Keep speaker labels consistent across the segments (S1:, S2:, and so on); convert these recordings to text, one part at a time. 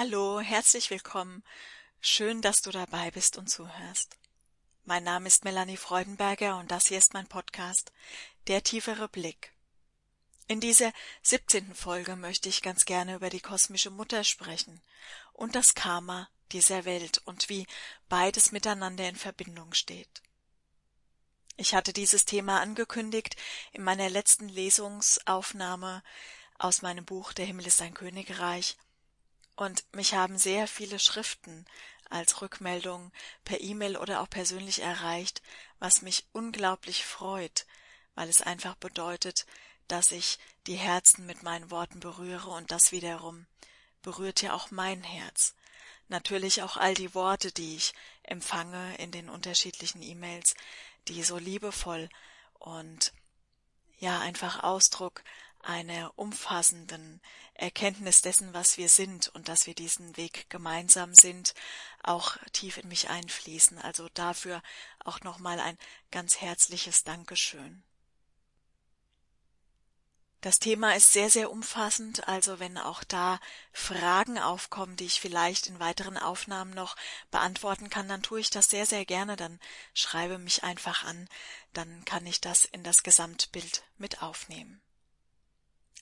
S1: Hallo, herzlich willkommen. Schön, dass du dabei bist und zuhörst. Mein Name ist Melanie Freudenberger und das hier ist mein Podcast Der tiefere Blick. In dieser 17. Folge möchte ich ganz gerne über die kosmische Mutter sprechen und das Karma dieser Welt und wie beides miteinander in Verbindung steht. Ich hatte dieses Thema angekündigt in meiner letzten Lesungsaufnahme aus meinem Buch Der Himmel ist ein Königreich und mich haben sehr viele Schriften als Rückmeldung per E-Mail oder auch persönlich erreicht, was mich unglaublich freut, weil es einfach bedeutet, dass ich die Herzen mit meinen Worten berühre und das wiederum berührt ja auch mein Herz. Natürlich auch all die Worte, die ich empfange in den unterschiedlichen E-Mails, die so liebevoll und ja einfach Ausdruck einer umfassenden Erkenntnis dessen, was wir sind und dass wir diesen Weg gemeinsam sind, auch tief in mich einfließen. Also dafür auch nochmal ein ganz herzliches Dankeschön. Das Thema ist sehr, sehr umfassend, also wenn auch da Fragen aufkommen, die ich vielleicht in weiteren Aufnahmen noch beantworten kann, dann tue ich das sehr, sehr gerne, dann schreibe mich einfach an, dann kann ich das in das Gesamtbild mit aufnehmen.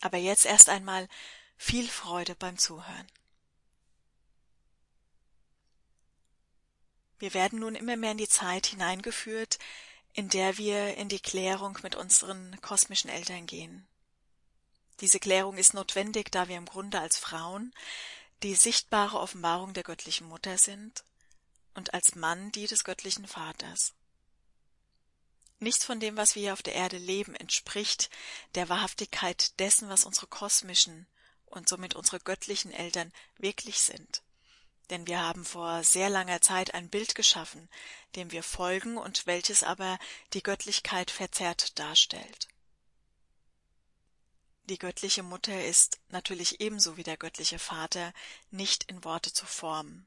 S1: Aber jetzt erst einmal viel Freude beim Zuhören. Wir werden nun immer mehr in die Zeit hineingeführt, in der wir in die Klärung mit unseren kosmischen Eltern gehen. Diese Klärung ist notwendig, da wir im Grunde als Frauen die sichtbare Offenbarung der göttlichen Mutter sind und als Mann die des göttlichen Vaters. Nichts von dem, was wir hier auf der Erde leben, entspricht der Wahrhaftigkeit dessen, was unsere kosmischen und somit unsere göttlichen Eltern wirklich sind. Denn wir haben vor sehr langer Zeit ein Bild geschaffen, dem wir folgen und welches aber die Göttlichkeit verzerrt darstellt. Die göttliche Mutter ist natürlich ebenso wie der göttliche Vater nicht in Worte zu formen.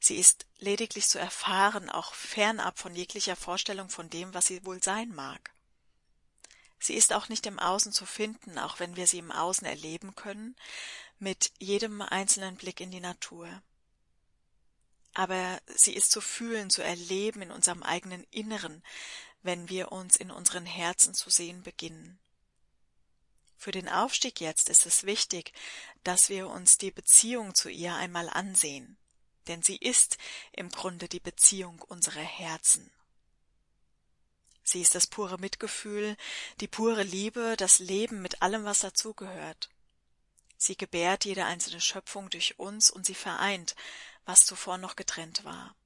S1: Sie ist lediglich zu erfahren, auch fernab von jeglicher Vorstellung von dem, was sie wohl sein mag. Sie ist auch nicht im Außen zu finden, auch wenn wir sie im Außen erleben können, mit jedem einzelnen Blick in die Natur. Aber sie ist zu fühlen, zu erleben in unserem eigenen Inneren, wenn wir uns in unseren Herzen zu sehen beginnen. Für den Aufstieg jetzt ist es wichtig, dass wir uns die Beziehung zu ihr einmal ansehen denn sie ist im Grunde die Beziehung unserer Herzen. Sie ist das pure Mitgefühl, die pure Liebe, das Leben mit allem, was dazugehört. Sie gebärt jede einzelne Schöpfung durch uns und sie vereint, was zuvor noch getrennt war.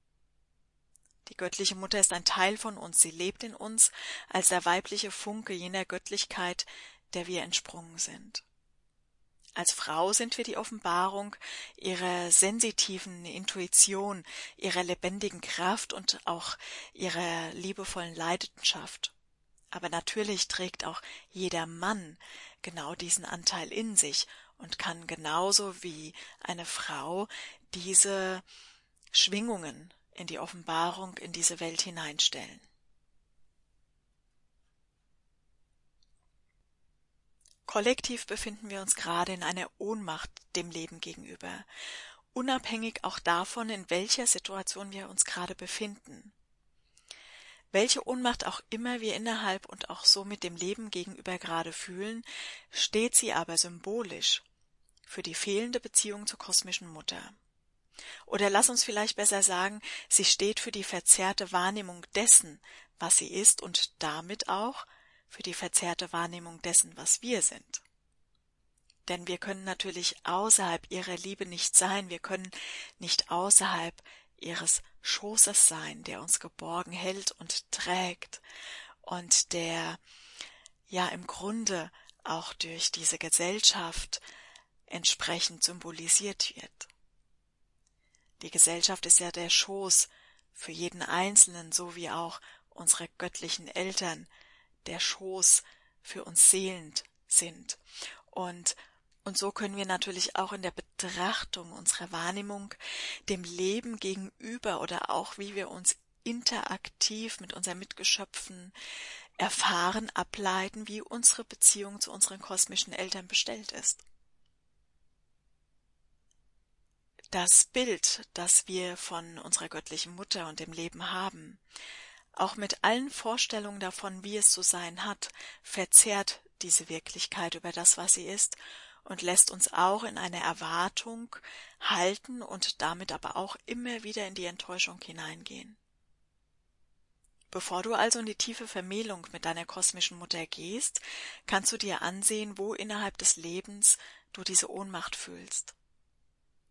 S1: Die göttliche Mutter ist ein Teil von uns, sie lebt in uns als der weibliche Funke jener Göttlichkeit, der wir entsprungen sind. Als Frau sind wir die Offenbarung ihrer sensitiven Intuition, ihrer lebendigen Kraft und auch ihrer liebevollen Leidenschaft. Aber natürlich trägt auch jeder Mann genau diesen Anteil in sich und kann genauso wie eine Frau diese Schwingungen in die Offenbarung in diese Welt hineinstellen. Kollektiv befinden wir uns gerade in einer Ohnmacht dem Leben gegenüber, unabhängig auch davon, in welcher Situation wir uns gerade befinden. Welche Ohnmacht auch immer wir innerhalb und auch so mit dem Leben gegenüber gerade fühlen, steht sie aber symbolisch für die fehlende Beziehung zur kosmischen Mutter. Oder lass uns vielleicht besser sagen, sie steht für die verzerrte Wahrnehmung dessen, was sie ist und damit auch für die verzerrte Wahrnehmung dessen, was wir sind. Denn wir können natürlich außerhalb ihrer Liebe nicht sein, wir können nicht außerhalb ihres Schoßes sein, der uns geborgen hält und trägt und der ja im Grunde auch durch diese Gesellschaft entsprechend symbolisiert wird. Die Gesellschaft ist ja der Schoß für jeden Einzelnen, so wie auch unsere göttlichen Eltern der Schoß für uns seelend sind. Und und so können wir natürlich auch in der Betrachtung unserer Wahrnehmung dem Leben gegenüber oder auch wie wir uns interaktiv mit unseren Mitgeschöpfen erfahren, ableiten, wie unsere Beziehung zu unseren kosmischen Eltern bestellt ist. Das Bild, das wir von unserer göttlichen Mutter und dem Leben haben, auch mit allen Vorstellungen davon, wie es zu sein hat, verzerrt diese Wirklichkeit über das, was sie ist, und lässt uns auch in eine Erwartung halten und damit aber auch immer wieder in die Enttäuschung hineingehen. Bevor du also in die tiefe Vermählung mit deiner kosmischen Mutter gehst, kannst du dir ansehen, wo innerhalb des Lebens du diese Ohnmacht fühlst.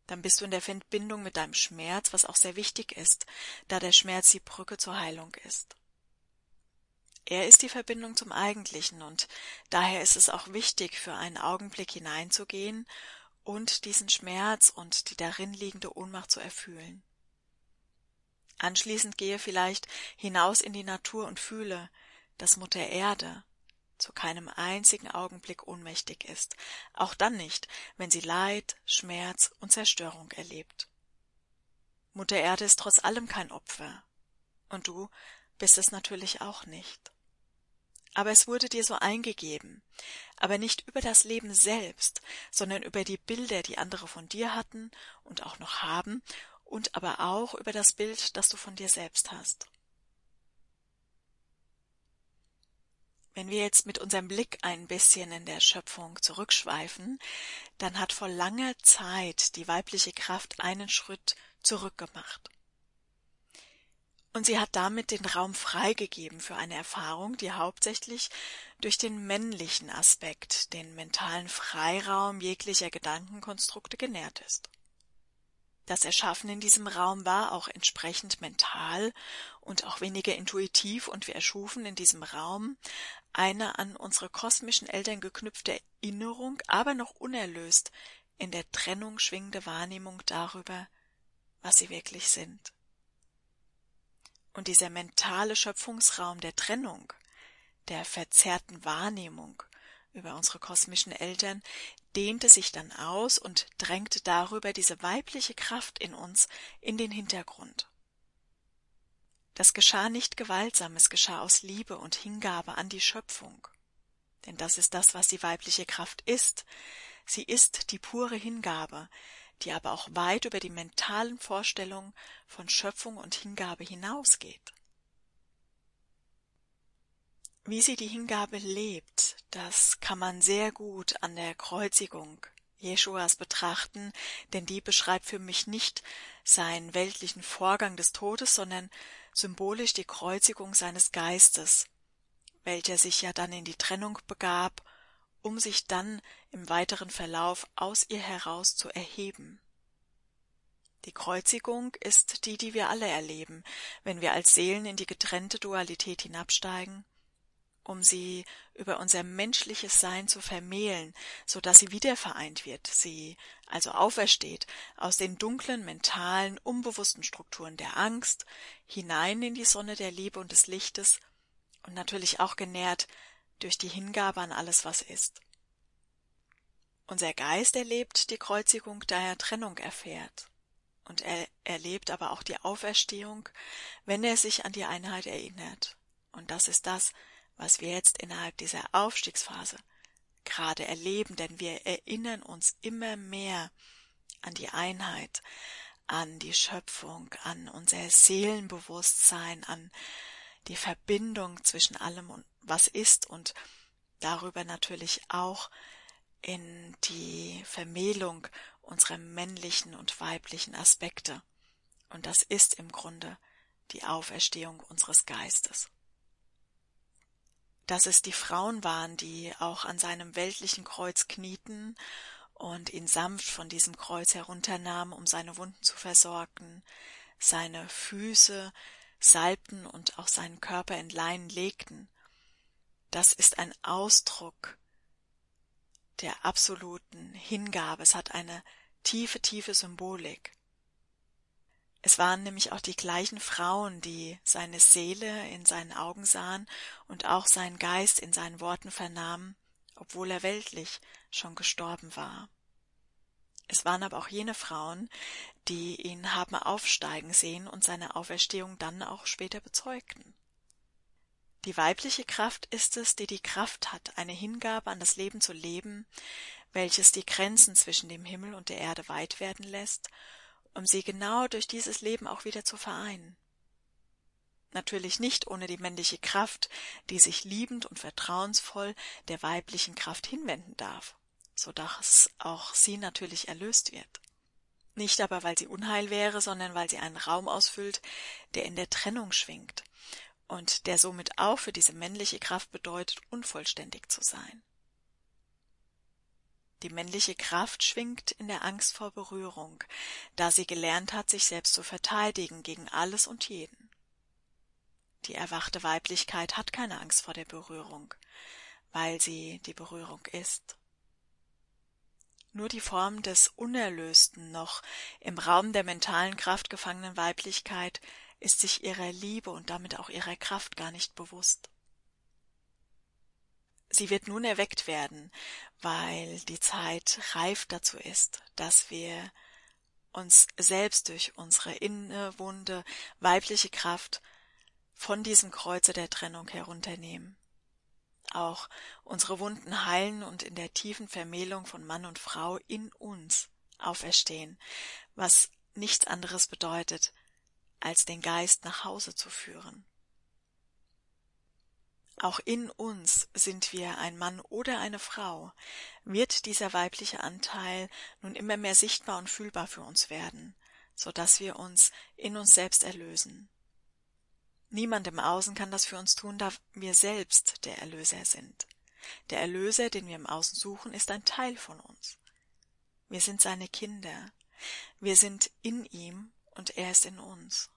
S1: Dann bist du in der Verbindung mit deinem Schmerz, was auch sehr wichtig ist, da der Schmerz die Brücke zur Heilung ist. Er ist die Verbindung zum Eigentlichen und daher ist es auch wichtig, für einen Augenblick hineinzugehen und diesen Schmerz und die darin liegende Ohnmacht zu erfühlen. Anschließend gehe vielleicht hinaus in die Natur und fühle, dass Mutter Erde zu keinem einzigen Augenblick ohnmächtig ist, auch dann nicht, wenn sie Leid, Schmerz und Zerstörung erlebt. Mutter Erde ist trotz allem kein Opfer, und du bist es natürlich auch nicht. Aber es wurde dir so eingegeben, aber nicht über das Leben selbst, sondern über die Bilder, die andere von dir hatten und auch noch haben, und aber auch über das Bild, das du von dir selbst hast. Wenn wir jetzt mit unserem Blick ein bisschen in der Schöpfung zurückschweifen, dann hat vor langer Zeit die weibliche Kraft einen Schritt zurückgemacht. Und sie hat damit den Raum freigegeben für eine Erfahrung, die hauptsächlich durch den männlichen Aspekt, den mentalen Freiraum jeglicher Gedankenkonstrukte genährt ist. Das Erschaffen in diesem Raum war auch entsprechend mental und auch weniger intuitiv und wir erschufen in diesem Raum eine an unsere kosmischen Eltern geknüpfte Erinnerung, aber noch unerlöst in der Trennung schwingende Wahrnehmung darüber, was sie wirklich sind. Und dieser mentale Schöpfungsraum der Trennung, der verzerrten Wahrnehmung über unsere kosmischen Eltern, dehnte sich dann aus und drängte darüber diese weibliche Kraft in uns in den Hintergrund. Das geschah nicht gewaltsam, es geschah aus Liebe und Hingabe an die Schöpfung. Denn das ist das, was die weibliche Kraft ist. Sie ist die pure Hingabe, die aber auch weit über die mentalen Vorstellungen von Schöpfung und Hingabe hinausgeht. Wie sie die Hingabe lebt, das kann man sehr gut an der Kreuzigung Jeschuas betrachten, denn die beschreibt für mich nicht seinen weltlichen Vorgang des Todes, sondern symbolisch die Kreuzigung seines Geistes, welcher sich ja dann in die Trennung begab, um sich dann im weiteren Verlauf aus ihr heraus zu erheben. Die Kreuzigung ist die, die wir alle erleben, wenn wir als Seelen in die getrennte Dualität hinabsteigen um sie über unser menschliches Sein zu vermählen, so dass sie wiedervereint wird, sie also aufersteht aus den dunklen, mentalen, unbewussten Strukturen der Angst hinein in die Sonne der Liebe und des Lichtes und natürlich auch genährt durch die Hingabe an alles, was ist. Unser Geist erlebt die Kreuzigung, da er Trennung erfährt. Und er erlebt aber auch die Auferstehung, wenn er sich an die Einheit erinnert. Und das ist das, was wir jetzt innerhalb dieser Aufstiegsphase gerade erleben, denn wir erinnern uns immer mehr an die Einheit, an die Schöpfung, an unser Seelenbewusstsein, an die Verbindung zwischen allem und was ist und darüber natürlich auch in die Vermählung unserer männlichen und weiblichen Aspekte. Und das ist im Grunde die Auferstehung unseres Geistes dass es die Frauen waren, die auch an seinem weltlichen Kreuz knieten und ihn sanft von diesem Kreuz herunternahmen, um seine Wunden zu versorgen, seine Füße salbten und auch seinen Körper in Leinen legten. Das ist ein Ausdruck der absoluten Hingabe. Es hat eine tiefe, tiefe Symbolik. Es waren nämlich auch die gleichen Frauen, die seine Seele in seinen Augen sahen und auch seinen Geist in seinen Worten vernahmen, obwohl er weltlich schon gestorben war. Es waren aber auch jene Frauen, die ihn haben aufsteigen sehen und seine Auferstehung dann auch später bezeugten. Die weibliche Kraft ist es, die die Kraft hat, eine Hingabe an das Leben zu leben, welches die Grenzen zwischen dem Himmel und der Erde weit werden lässt um sie genau durch dieses Leben auch wieder zu vereinen. Natürlich nicht ohne die männliche Kraft, die sich liebend und vertrauensvoll der weiblichen Kraft hinwenden darf, so dass auch sie natürlich erlöst wird. Nicht aber, weil sie Unheil wäre, sondern weil sie einen Raum ausfüllt, der in der Trennung schwingt und der somit auch für diese männliche Kraft bedeutet, unvollständig zu sein. Die männliche Kraft schwingt in der Angst vor Berührung, da sie gelernt hat, sich selbst zu verteidigen gegen alles und jeden. Die erwachte Weiblichkeit hat keine Angst vor der Berührung, weil sie die Berührung ist. Nur die Form des unerlösten, noch im Raum der mentalen Kraft gefangenen Weiblichkeit ist sich ihrer Liebe und damit auch ihrer Kraft gar nicht bewusst. Sie wird nun erweckt werden, weil die Zeit reif dazu ist, dass wir uns selbst durch unsere innewohnende weibliche Kraft von diesem Kreuze der Trennung herunternehmen. Auch unsere Wunden heilen und in der tiefen Vermählung von Mann und Frau in uns auferstehen, was nichts anderes bedeutet, als den Geist nach Hause zu führen. Auch in uns sind wir ein Mann oder eine Frau, wird dieser weibliche Anteil nun immer mehr sichtbar und fühlbar für uns werden, so dass wir uns in uns selbst erlösen. Niemand im Außen kann das für uns tun, da wir selbst der Erlöser sind. Der Erlöser, den wir im Außen suchen, ist ein Teil von uns. Wir sind seine Kinder. Wir sind in ihm und er ist in uns.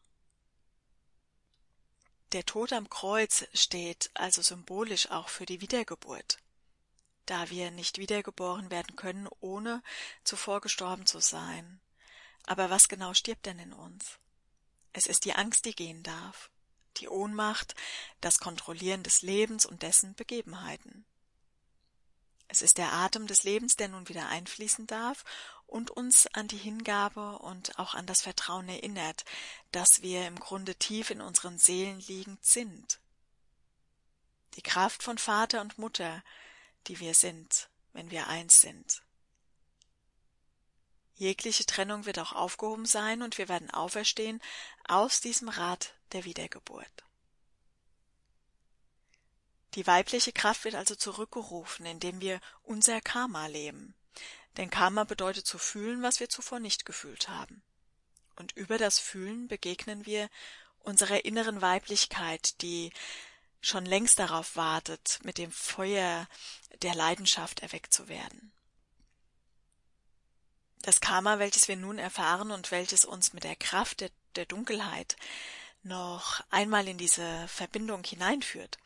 S1: Der Tod am Kreuz steht also symbolisch auch für die Wiedergeburt, da wir nicht wiedergeboren werden können, ohne zuvor gestorben zu sein. Aber was genau stirbt denn in uns? Es ist die Angst, die gehen darf, die Ohnmacht, das Kontrollieren des Lebens und dessen Begebenheiten. Es ist der Atem des Lebens, der nun wieder einfließen darf und uns an die Hingabe und auch an das Vertrauen erinnert, dass wir im Grunde tief in unseren Seelen liegend sind. Die Kraft von Vater und Mutter, die wir sind, wenn wir eins sind. Jegliche Trennung wird auch aufgehoben sein und wir werden auferstehen aus diesem Rad der Wiedergeburt. Die weibliche Kraft wird also zurückgerufen, indem wir unser Karma leben. Denn Karma bedeutet zu fühlen, was wir zuvor nicht gefühlt haben. Und über das Fühlen begegnen wir unserer inneren Weiblichkeit, die schon längst darauf wartet, mit dem Feuer der Leidenschaft erweckt zu werden. Das Karma, welches wir nun erfahren und welches uns mit der Kraft der, der Dunkelheit noch einmal in diese Verbindung hineinführt,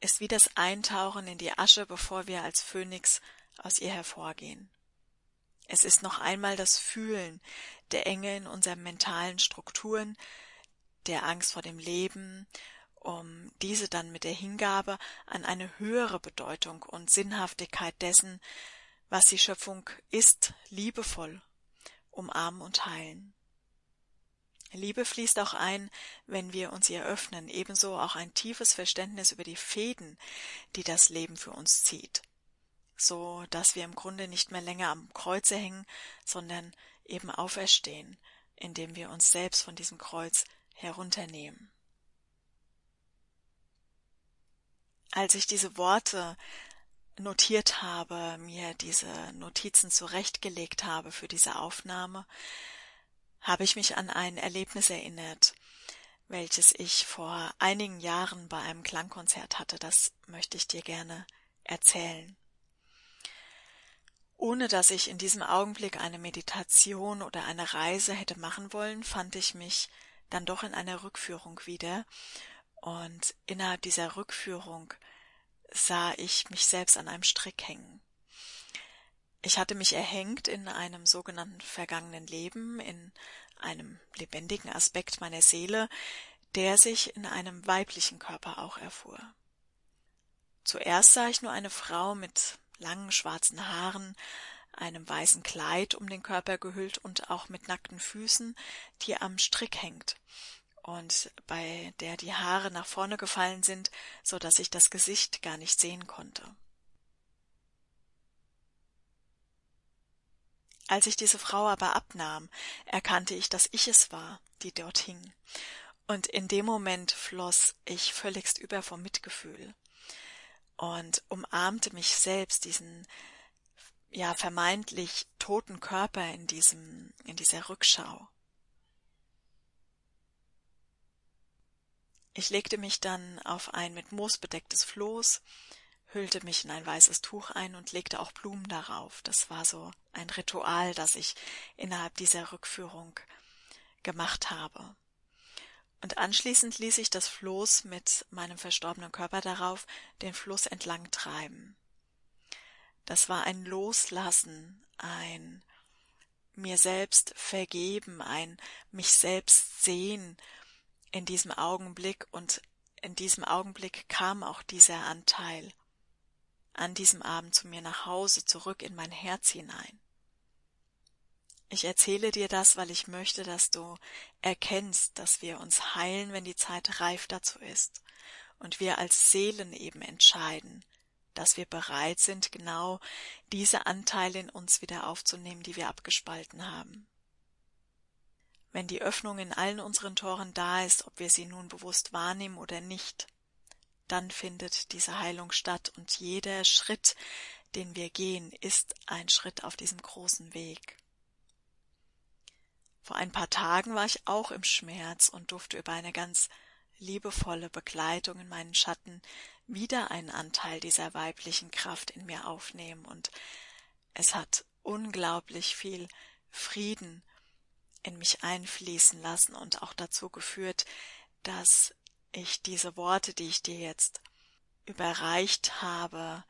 S1: ist wie das Eintauchen in die Asche, bevor wir als Phönix aus ihr hervorgehen. Es ist noch einmal das Fühlen der Enge in unseren mentalen Strukturen, der Angst vor dem Leben, um diese dann mit der Hingabe an eine höhere Bedeutung und Sinnhaftigkeit dessen, was die Schöpfung ist, liebevoll umarmen und heilen. Liebe fließt auch ein, wenn wir uns ihr öffnen, ebenso auch ein tiefes Verständnis über die Fäden, die das Leben für uns zieht, so dass wir im Grunde nicht mehr länger am Kreuze hängen, sondern eben auferstehen, indem wir uns selbst von diesem Kreuz herunternehmen. Als ich diese Worte notiert habe, mir diese Notizen zurechtgelegt habe für diese Aufnahme, habe ich mich an ein Erlebnis erinnert, welches ich vor einigen Jahren bei einem Klangkonzert hatte. Das möchte ich dir gerne erzählen. Ohne dass ich in diesem Augenblick eine Meditation oder eine Reise hätte machen wollen, fand ich mich dann doch in einer Rückführung wieder, und innerhalb dieser Rückführung sah ich mich selbst an einem Strick hängen. Ich hatte mich erhängt in einem sogenannten vergangenen Leben, in einem lebendigen Aspekt meiner Seele, der sich in einem weiblichen Körper auch erfuhr. Zuerst sah ich nur eine Frau mit langen schwarzen Haaren, einem weißen Kleid um den Körper gehüllt und auch mit nackten Füßen, die am Strick hängt und bei der die Haare nach vorne gefallen sind, so dass ich das Gesicht gar nicht sehen konnte. Als ich diese Frau aber abnahm, erkannte ich, dass ich es war, die dort hing. Und in dem Moment floss ich völligst über vom Mitgefühl und umarmte mich selbst, diesen ja vermeintlich toten Körper in diesem in dieser Rückschau. Ich legte mich dann auf ein mit Moos bedecktes Floß, hüllte mich in ein weißes Tuch ein und legte auch Blumen darauf. Das war so ein Ritual, das ich innerhalb dieser Rückführung gemacht habe. Und anschließend ließ ich das Floß mit meinem verstorbenen Körper darauf den Fluss entlang treiben. Das war ein Loslassen, ein mir selbst vergeben, ein mich selbst sehen in diesem Augenblick und in diesem Augenblick kam auch dieser Anteil an diesem Abend zu mir nach Hause zurück in mein Herz hinein. Ich erzähle dir das, weil ich möchte, dass du erkennst, dass wir uns heilen, wenn die Zeit reif dazu ist, und wir als Seelen eben entscheiden, dass wir bereit sind, genau diese Anteile in uns wieder aufzunehmen, die wir abgespalten haben. Wenn die Öffnung in allen unseren Toren da ist, ob wir sie nun bewusst wahrnehmen oder nicht, dann findet diese Heilung statt und jeder Schritt, den wir gehen, ist ein Schritt auf diesem großen Weg. Vor ein paar Tagen war ich auch im Schmerz und durfte über eine ganz liebevolle Begleitung in meinen Schatten wieder einen Anteil dieser weiblichen Kraft in mir aufnehmen. Und es hat unglaublich viel Frieden in mich einfließen lassen und auch dazu geführt, dass ich diese Worte, die ich dir jetzt überreicht habe,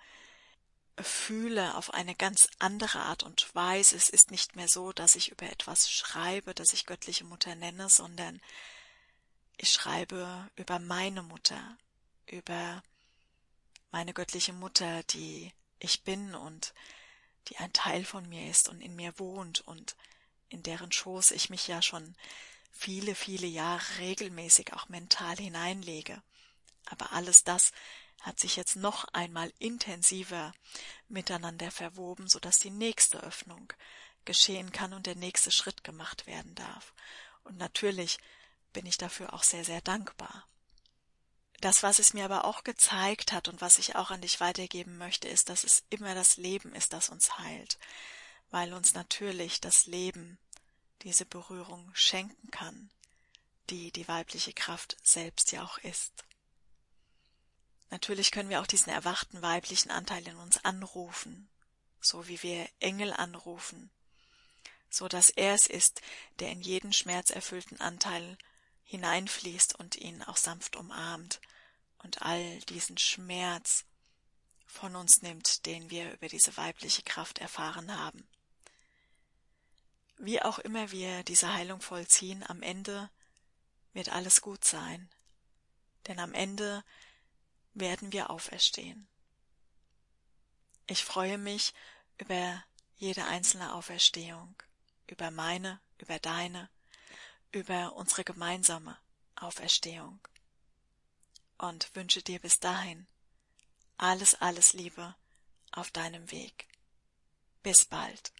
S1: fühle auf eine ganz andere Art und Weise. Es ist nicht mehr so, dass ich über etwas schreibe, das ich göttliche Mutter nenne, sondern ich schreibe über meine Mutter, über meine göttliche Mutter, die ich bin und die ein Teil von mir ist und in mir wohnt und in deren Schoß ich mich ja schon viele, viele Jahre regelmäßig auch mental hineinlege. Aber alles das hat sich jetzt noch einmal intensiver miteinander verwoben, so dass die nächste Öffnung geschehen kann und der nächste Schritt gemacht werden darf. Und natürlich bin ich dafür auch sehr, sehr dankbar. Das, was es mir aber auch gezeigt hat und was ich auch an dich weitergeben möchte, ist, dass es immer das Leben ist, das uns heilt, weil uns natürlich das Leben diese Berührung schenken kann, die die weibliche Kraft selbst ja auch ist. Natürlich können wir auch diesen erwachten weiblichen Anteil in uns anrufen, so wie wir Engel anrufen, so dass er es ist, der in jeden schmerzerfüllten Anteil hineinfließt und ihn auch sanft umarmt und all diesen Schmerz von uns nimmt, den wir über diese weibliche Kraft erfahren haben. Wie auch immer wir diese Heilung vollziehen, am Ende wird alles gut sein. Denn am Ende werden wir auferstehen. Ich freue mich über jede einzelne Auferstehung, über meine, über deine, über unsere gemeinsame Auferstehung und wünsche dir bis dahin alles, alles Liebe auf deinem Weg. Bis bald.